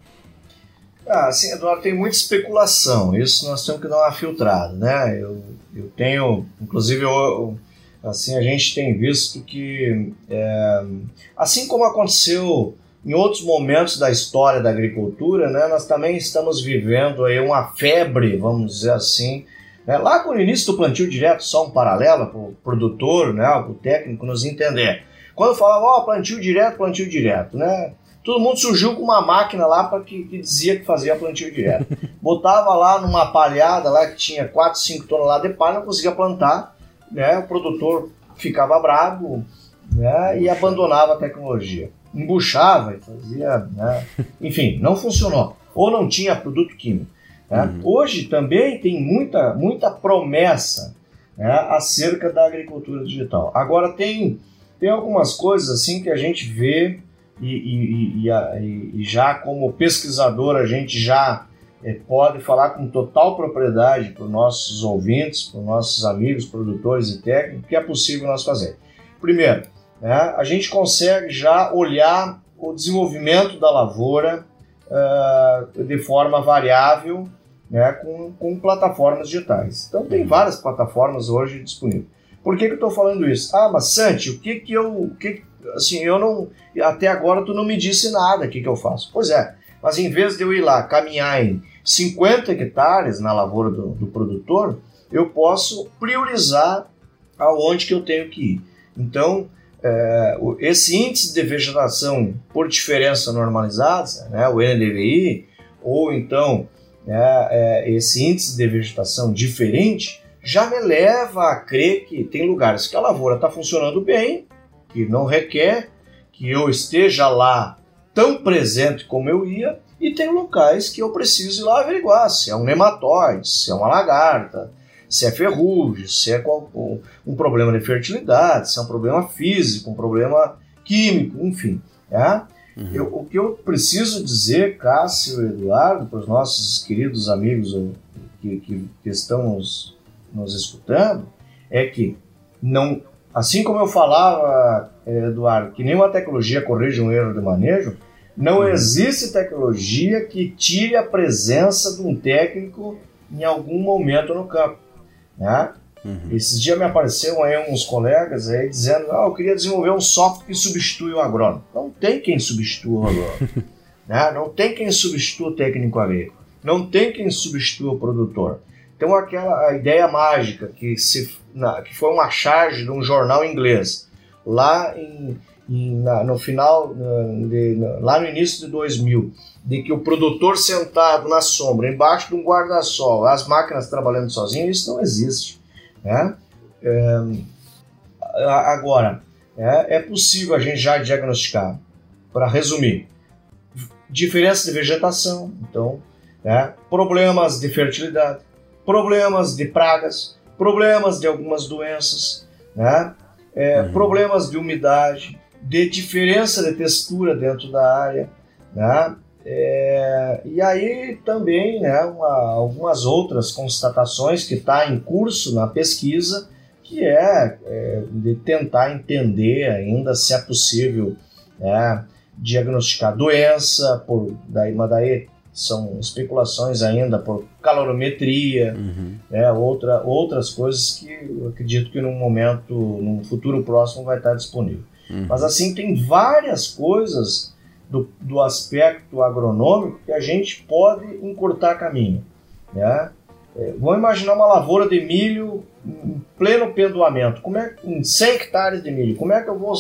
Ah, sim, Eduardo, tem muita especulação. Isso nós temos que dar uma filtrada, né? Eu, eu tenho, inclusive, eu, assim, a gente tem visto que, é, assim como aconteceu em outros momentos da história da agricultura, né, nós também estamos vivendo aí uma febre, vamos dizer assim, né? lá com o início do plantio direto, só um paralelo para o produtor, né, o técnico nos entender. Quando falava, ó, oh, plantio direto, plantio direto, né? Todo mundo surgiu com uma máquina lá para que, que, dizia que fazia plantio direto. Botava lá numa palhada lá que tinha 4, 5 toneladas de palha, não conseguia plantar, né? O produtor ficava bravo, né? E abandonava a tecnologia. Embuchava e fazia, né? Enfim, não funcionou. Ou não tinha produto químico. Né? Uhum. Hoje também tem muita, muita promessa né, acerca da agricultura digital. Agora tem, tem algumas coisas assim que a gente vê e, e, e, e já como pesquisador a gente já é, pode falar com total propriedade para os nossos ouvintes, para os nossos amigos, produtores e técnicos, que é possível nós fazer. Primeiro, né, a gente consegue já olhar o desenvolvimento da lavoura uh, de forma variável né, com, com plataformas digitais. Então tem várias plataformas hoje disponíveis. Por que, que eu estou falando isso? Ah, mas Santi, o que que eu, o que assim, eu não, até agora tu não me disse nada, o que que eu faço? Pois é, mas em vez de eu ir lá caminhar em 50 hectares na lavoura do, do produtor, eu posso priorizar aonde que eu tenho que ir. Então, é, esse índice de vegetação por diferença normalizada, né, o NDVI, ou então né, é, esse índice de vegetação diferente, já me leva a crer que tem lugares que a lavoura está funcionando bem, que não requer que eu esteja lá tão presente como eu ia, e tem locais que eu preciso ir lá averiguar se é um nematóide, se é uma lagarta, se é ferrugem, se é um problema de fertilidade, se é um problema físico, um problema químico, enfim. É? Uhum. Eu, o que eu preciso dizer, Cássio e Eduardo, para os nossos queridos amigos que, que, que estão nos, nos escutando, é que não, assim como eu falava, Eduardo, que nenhuma tecnologia corrige um erro de manejo, não uhum. existe tecnologia que tire a presença de um técnico em algum momento no campo. Né? Uhum. Esses dias me apareceram aí uns colegas aí dizendo: ah, eu queria desenvolver um software que substitui o agrônomo. Não tem quem substitua o agrônomo. né? Não tem quem substitua o técnico agrícola. Não tem quem substitua o produtor. Então, aquela ideia mágica que, se, na, que foi uma charge de um jornal inglês, lá, em, em, na, no final, de, lá no início de 2000, de que o produtor sentado na sombra, embaixo de um guarda-sol, as máquinas trabalhando sozinhas, isso não existe. Né? É, agora, é, é possível a gente já diagnosticar, para resumir, diferença de vegetação, então, né? problemas de fertilidade, problemas de pragas, problemas de algumas doenças, né? É, uhum. problemas de umidade, de diferença de textura dentro da área, né? É, e aí também né, uma, algumas outras constatações que está em curso na pesquisa, que é, é, de tentar entender ainda se é possível né, diagnosticar doença, por, daí, mas daí são especulações ainda por calorimetria, uhum. né, outra, outras coisas que eu acredito que num momento, num futuro próximo vai estar disponível. Uhum. Mas assim, tem várias coisas do, do aspecto agronômico que a gente pode encurtar caminho. Né? É, vamos imaginar uma lavoura de milho em pleno pendoamento, como é, em 100 hectares de milho, como é que eu vou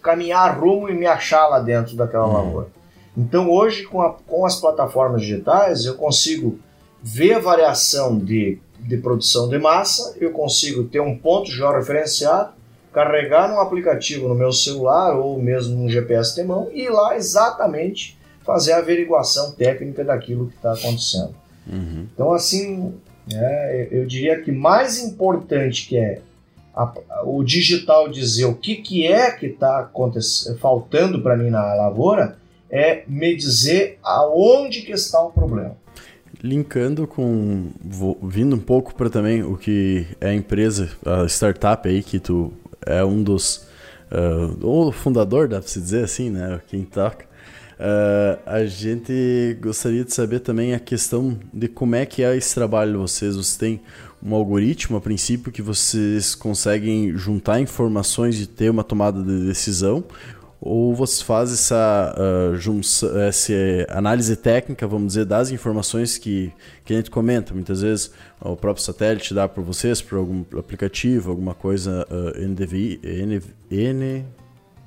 caminhar rumo e me achar lá dentro daquela uhum. lavoura? Então hoje com, a, com as plataformas digitais eu consigo ver a variação de, de produção de massa, eu consigo ter um ponto georreferenciado carregar num aplicativo no meu celular ou mesmo num GPS de mão e ir lá exatamente fazer a averiguação técnica daquilo que está acontecendo. Uhum. Então, assim, é, eu diria que mais importante que é a, o digital dizer o que, que é que está faltando para mim na lavoura é me dizer aonde que está o problema. Linkando com, vou, vindo um pouco para também o que é a empresa, a startup aí que tu é um dos. Uh, ou fundador, dá pra se dizer assim, né? Quem toca. Uh, a gente gostaria de saber também a questão de como é que é esse trabalho de vocês. Vocês têm um algoritmo, a princípio, que vocês conseguem juntar informações e ter uma tomada de decisão? Ou você faz essa, uh, junção, essa análise técnica, vamos dizer, das informações que, que a gente comenta. Muitas vezes o próprio satélite dá para vocês, por algum aplicativo, alguma coisa uh, NDVI, N, N,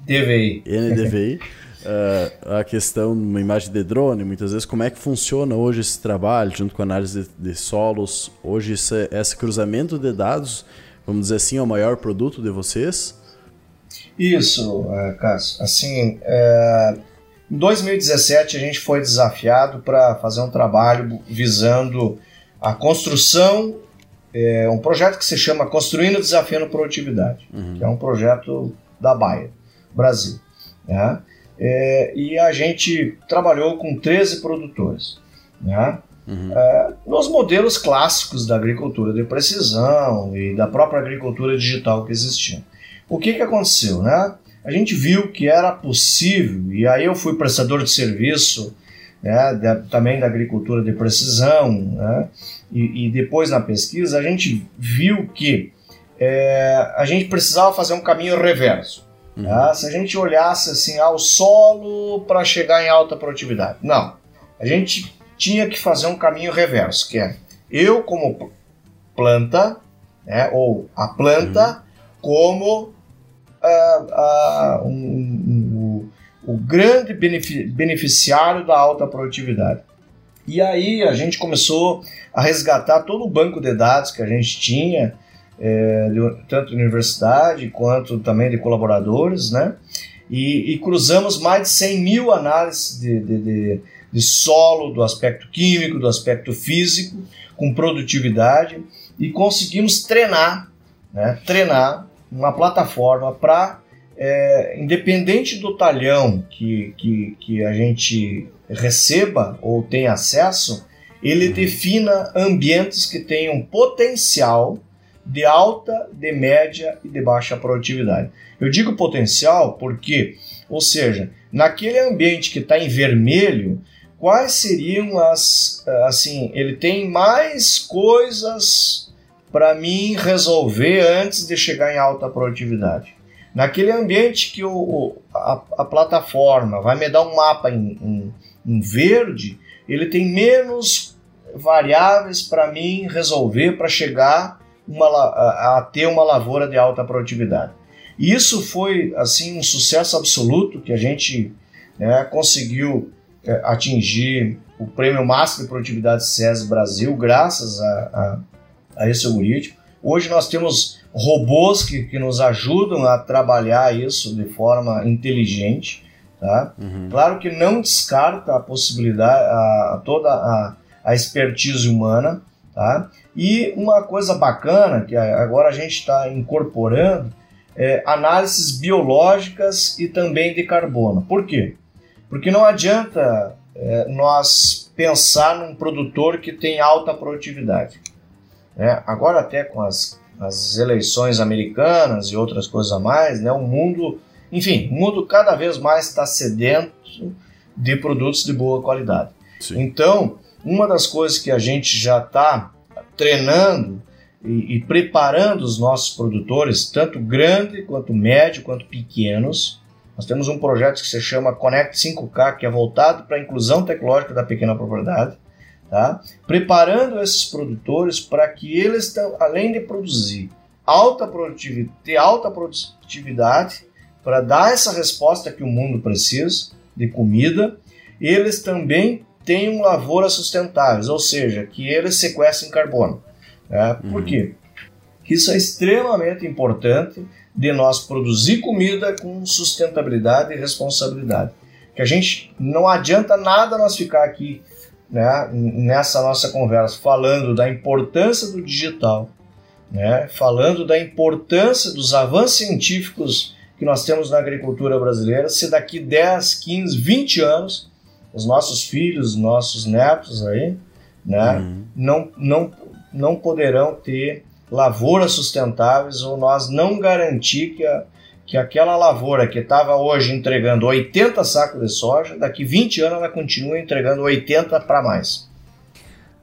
DVI. NDVI. uh, a questão de uma imagem de drone, muitas vezes, como é que funciona hoje esse trabalho, junto com a análise de, de solos. Hoje, esse, esse cruzamento de dados, vamos dizer assim, é o maior produto de vocês? Isso, é, Cássio. Assim, é, em 2017 a gente foi desafiado para fazer um trabalho visando a construção, é, um projeto que se chama Construindo Desafiando Produtividade, uhum. que é um projeto da Baia, Brasil. Né? É, e a gente trabalhou com 13 produtores. Né? Uhum. É, nos modelos clássicos da agricultura de precisão e da própria agricultura digital que existiam. O que, que aconteceu, né? A gente viu que era possível, e aí eu fui prestador de serviço né, da, também da agricultura de precisão, né, e, e, depois na pesquisa, a gente viu que é, a gente precisava fazer um caminho reverso. Uhum. Tá? Se a gente olhasse assim ao solo para chegar em alta produtividade. Não. A gente tinha que fazer um caminho reverso, que é eu como planta, né, ou a planta uhum. como um, um, o grande beneficiário da alta produtividade. E aí a gente começou a resgatar todo o banco de dados que a gente tinha, é, de, tanto de universidade quanto também de colaboradores, né? E, e cruzamos mais de 100 mil análises de, de, de, de solo, do aspecto químico, do aspecto físico, com produtividade, e conseguimos treinar, né? treinar uma plataforma para, é, independente do talhão que, que, que a gente receba ou tenha acesso, ele uhum. defina ambientes que tenham potencial de alta, de média e de baixa produtividade. Eu digo potencial porque, ou seja, naquele ambiente que está em vermelho, quais seriam as. Assim, ele tem mais coisas para mim resolver antes de chegar em alta produtividade. Naquele ambiente que o, a, a plataforma vai me dar um mapa em, em, em verde, ele tem menos variáveis para mim resolver para chegar uma, a, a, ter uma lavoura de alta produtividade. E isso foi assim um sucesso absoluto que a gente né, conseguiu é, atingir o prêmio máximo de produtividade SES Brasil graças a, a, a, esse algoritmo. Hoje nós temos robôs que, que nos ajudam a trabalhar isso de forma inteligente. Tá? Uhum. Claro que não descarta a possibilidade, a, toda a, a expertise humana, Tá? E uma coisa bacana que agora a gente está incorporando é análises biológicas e também de carbono. Por quê? Porque não adianta é, nós pensar num produtor que tem alta produtividade. Né? Agora até com as, as eleições americanas e outras coisas a mais, né? o mundo, enfim, o mundo cada vez mais está sedento de produtos de boa qualidade. Sim. Então, uma das coisas que a gente já está treinando e, e, preparando os nossos produtores, tanto grande quanto médio quanto pequenos. Nós temos um projeto que se chama Connect 5K, que é voltado para a inclusão tecnológica da pequena propriedade, tá? preparando esses produtores para que eles, além de produzir alta produtividade, ter alta produtividade, para dar essa resposta que o mundo precisa de comida, eles também tenham lavouras sustentáveis, ou seja, que eles sequestrem carbono. Né? Por uhum. quê? Isso é extremamente importante de nós produzir comida com sustentabilidade e responsabilidade. Que a gente não adianta nada nós ficar aqui né, nessa nossa conversa falando da importância do digital, né, falando da importância dos avanços científicos que nós temos na agricultura brasileira, se daqui 10, 15, 20 anos os nossos filhos, nossos netos aí, né, uhum. não, não, não poderão ter lavouras sustentáveis ou nós não garantir que, a, que aquela lavoura que estava hoje entregando 80 sacos de soja, daqui 20 anos ela continua entregando 80 para mais.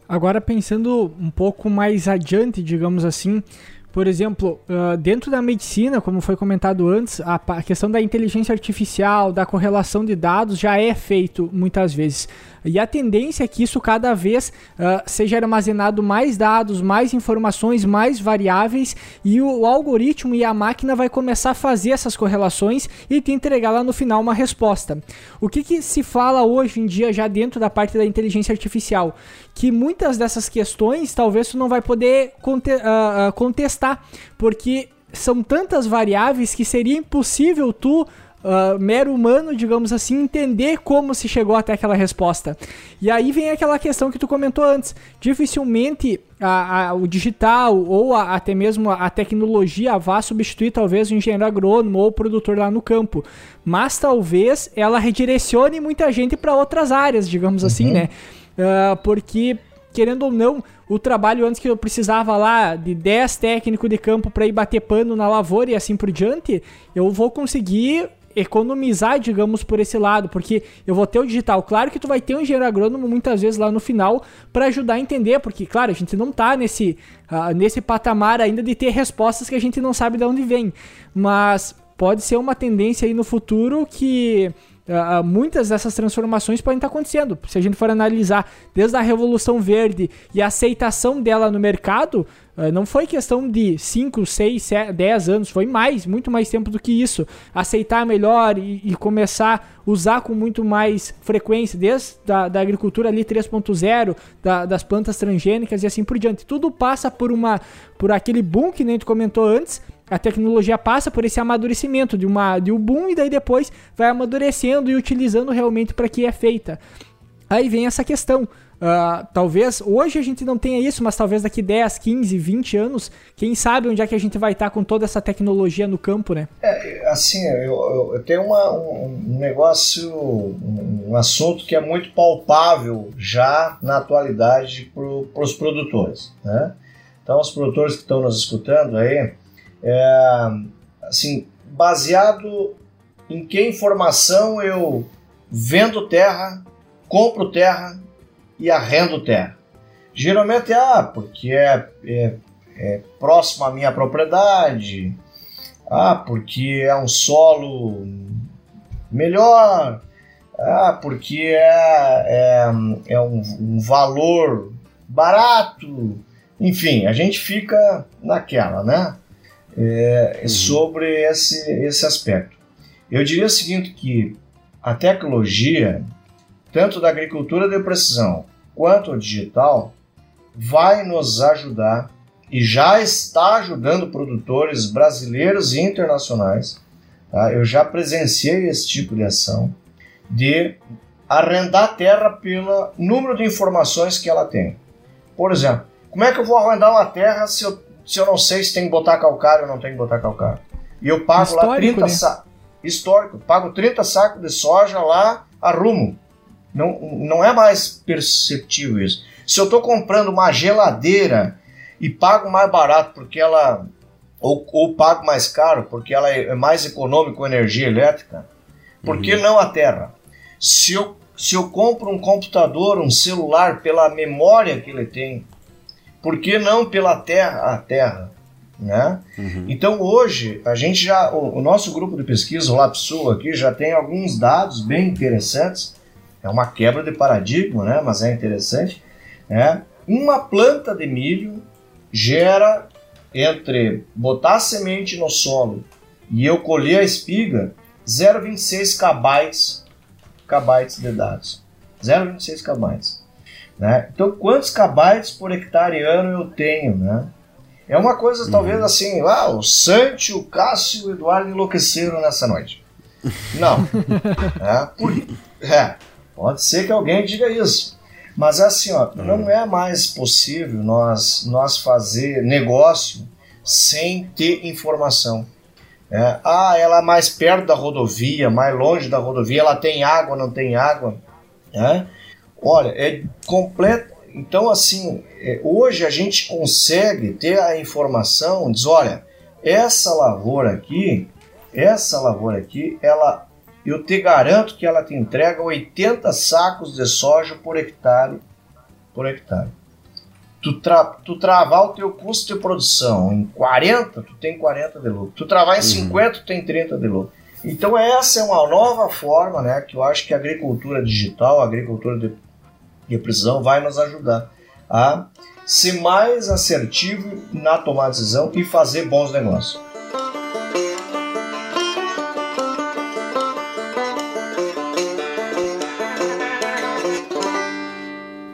Agora pensando um pouco mais adiante, digamos assim, por exemplo, uh, dentro da medicina, como foi comentado antes, a, questão da inteligência artificial, da correlação de dados já é feito muitas vezes. E a tendência é que isso cada vez uh, seja armazenado mais dados, mais informações, mais variáveis e o, o, algoritmo e a máquina vai começar a fazer essas correlações e te entregar lá no final uma resposta. O que, que se fala hoje em dia já dentro da parte da inteligência artificial? Que muitas dessas questões talvez tu não vai poder conte uh, contestar, porque são tantas variáveis que seria impossível tu uh, mero humano, digamos assim, entender como se chegou até aquela resposta. E aí vem aquela questão que tu comentou antes. Dificilmente a, a, o digital ou a, até mesmo a tecnologia vá substituir talvez o engenheiro agrônomo ou o produtor lá no campo. Mas talvez ela redirecione muita gente para outras áreas, digamos assim, uhum. assim, né? Uh, porque querendo ou não, o trabalho antes que eu precisava lá de 10 técnicos de campo para ir bater pano na lavoura e assim por diante, eu vou conseguir economizar, digamos, por esse lado, porque eu vou ter o digital. Claro que tu vai ter um engenheiro agrônomo muitas vezes lá no final para ajudar a entender, porque, claro, a gente não tá nesse, uh, nesse patamar ainda de ter respostas que a gente não sabe de onde vem. Mas pode ser uma tendência aí no futuro que Uh, muitas dessas transformações podem estar acontecendo. Se a gente for analisar desde a Revolução Verde e a aceitação dela no mercado, não foi questão de 5, 6, 10 anos, foi mais, muito mais tempo do que isso. Aceitar melhor e, e começar a usar com muito mais frequência, desde da, da agricultura ali 3.0, da, das plantas transgênicas e assim por diante. Tudo passa por, uma, por aquele boom que nem tu comentou antes a tecnologia passa por esse amadurecimento de, uma, de um boom e daí depois vai amadurecendo e utilizando realmente para que é feita. Aí vem essa questão. Uh, talvez hoje a gente não tenha isso, mas talvez daqui 10, 15, 20 anos, quem sabe onde é que a gente vai estar com toda essa tecnologia no campo, né? É, assim, eu, eu tenho uma, um negócio, um assunto que é muito palpável já na atualidade para os produtores, né? Então, os produtores que estão nos escutando aí, é, assim, baseado em que informação eu vendo terra, compro terra e arrendo terra. Geralmente é ah, porque é, é, é próximo à minha propriedade, ah, porque é um solo melhor, ah, porque é, é, é um, um valor barato, enfim, a gente fica naquela, né? é, uhum. sobre esse, esse aspecto. Eu diria o seguinte, que a tecnologia, tanto da agricultura de precisão quanto digital, vai nos ajudar e já está ajudando produtores brasileiros e internacionais. Tá? Eu já presenciei esse tipo de ação de arrendar terra pelo número de informações que ela tem. Por exemplo, como é que eu vou arrendar uma terra se eu se eu não sei se tem que botar calcário ou não tem que botar calcário. E eu pago Histórico, lá 30 né? sacos. Histórico, pago 30 sacos de soja lá, arrumo. Não, não é mais perceptível isso. Se eu estou comprando uma geladeira e pago mais barato porque ela. Ou, ou pago mais caro porque ela é mais econômica com energia elétrica, por que uhum. não a terra? Se eu, se eu compro um computador, um celular, pela memória que ele tem, por que não pela terra a terra? Né? Uhum. Então hoje a gente já, o, o, nosso grupo de pesquisa, o LabSul aqui, já tem alguns dados bem interessantes. É uma quebra de paradigma, né? mas é interessante. Né? Uma planta de milho gera entre botar a semente no solo e eu colher a espiga 0,26 kbytes, kbytes de dados. 0,26 kbytes. Né? Então, quantos kbytes por hectare ano eu tenho? Né? É uma coisa, uhum. talvez assim, ah, o Santi, o Cássio e o Eduardo enlouqueceram nessa noite. Não. é, por, é, pode ser que alguém diga isso. Mas assim, ó, uhum. não é mais possível nós, nós fazer negócio sem ter informação. É, ah, ela é mais perto da rodovia, mais longe da rodovia, ela tem água, não tem água. É? Olha, é completo. Então, assim, é, hoje a gente consegue ter a informação, diz, olha, essa lavoura aqui, essa lavoura aqui, ela, eu te garanto que ela te entrega 80 sacos de soja por hectare, por hectare. Tu, tra, tu travar o teu custo de produção em 40, tu tem 40 de lucro. Tu travar em uhum. 50, tu tem 30 de lucro. Então essa é uma nova forma, né, que eu acho que a agricultura digital, a agricultura de de precisão vai nos ajudar a ser mais assertivo na tomada de decisão e fazer bons negócios.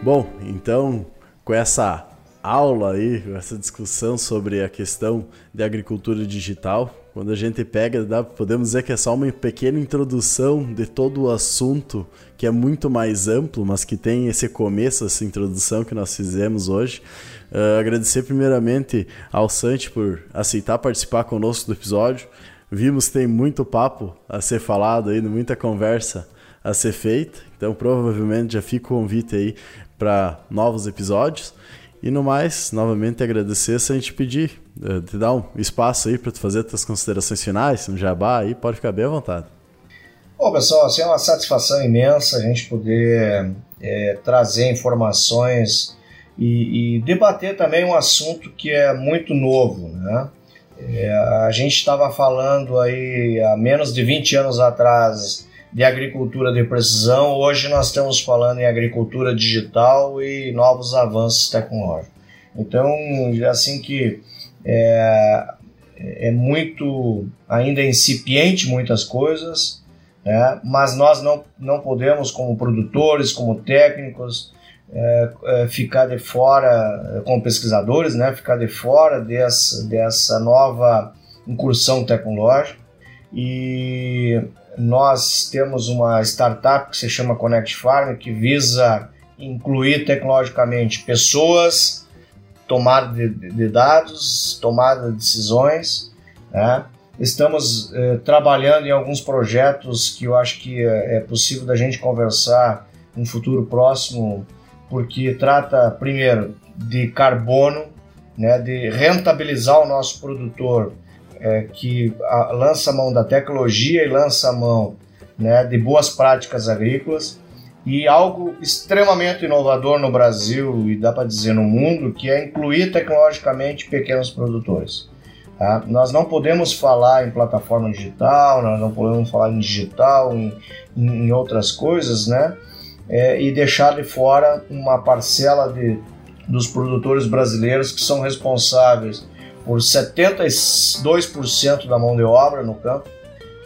Bom, então com essa aula aí, essa discussão sobre a questão de agricultura digital, quando a gente pega, dá, podemos dizer que é só uma pequena introdução de todo o assunto, que é muito mais amplo, mas que tem esse começo, essa introdução que nós fizemos hoje. Uh, agradecer primeiramente ao Santi por aceitar participar conosco do episódio. Vimos que tem muito papo a ser falado aí, muita conversa a ser feita. Então, provavelmente já fica o convite aí para novos episódios. E no mais, novamente agradecer se a gente pedir, uh, te dar um espaço aí para tu fazer tuas considerações finais, um jabá aí, pode ficar bem à vontade. Bom, pessoal, assim, é uma satisfação imensa a gente poder é, trazer informações e, e, debater também um assunto que é muito novo, né? É, a gente estava falando aí há menos de 20 anos atrás de agricultura de precisão, hoje nós estamos falando em agricultura digital e novos avanços tecnológicos. Então, assim que é, é muito ainda incipiente muitas coisas, né? mas nós não, não podemos, como produtores, como técnicos, é, é, ficar de fora, como pesquisadores, né? ficar de fora dessa, dessa nova incursão tecnológica. E nós temos uma startup que se chama Connect Farm, que visa incluir tecnologicamente pessoas, tomada de, de dados, tomada de decisões. Né? Estamos eh, trabalhando em alguns projetos que eu acho que é, é possível da gente conversar no futuro próximo, porque trata, primeiro, de carbono, né, de rentabilizar o nosso produtor é, que a, lança mão da tecnologia e lança mão né, de boas práticas agrícolas e algo extremamente inovador no Brasil e dá para dizer no mundo, que é incluir tecnologicamente pequenos produtores. Tá? Nós não podemos falar em plataforma digital, nós não podemos falar em digital, em, em outras coisas, né? É, e deixar de fora uma parcela de, dos produtores brasileiros que são responsáveis por 72% da mão de obra no campo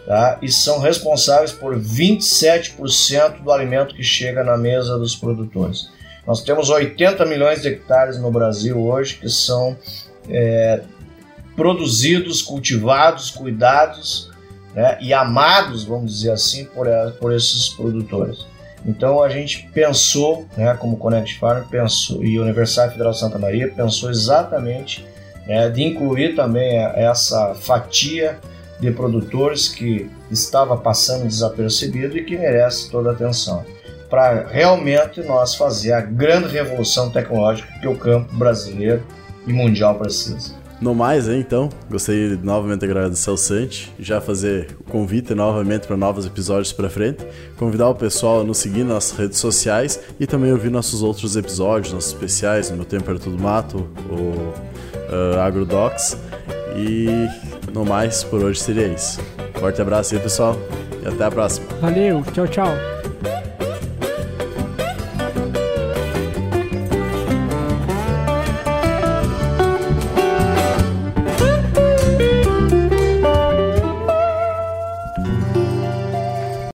tá? e são responsáveis por 27% do alimento que chega na mesa dos produtores. Nós temos 80 milhões de hectares no Brasil hoje que são é, produzidos, cultivados, cuidados né, e amados, vamos dizer assim, por, eh, por esses produtores. Então a gente pensou, né, como Connect Farm pensou, e Universidade Federal de Santa Maria pensou exatamente né, de incluir também essa fatia de produtores que estava passando desapercebido e que merece toda a atenção para realmente nós fazer a grande revolução tecnológica que o campo brasileiro e mundial precisa. No mais, então, gostaria de novamente agradecer ao Santi, já fazer o convite novamente para novos episódios para frente, convidar o pessoal a nos seguir nas redes sociais e também ouvir nossos outros episódios, nossos especiais, no meu tempo era tudo mato, o uh, AgroDocs. E no mais, por hoje seria isso. Forte abraço aí, pessoal, e até a próxima. Valeu, tchau, tchau.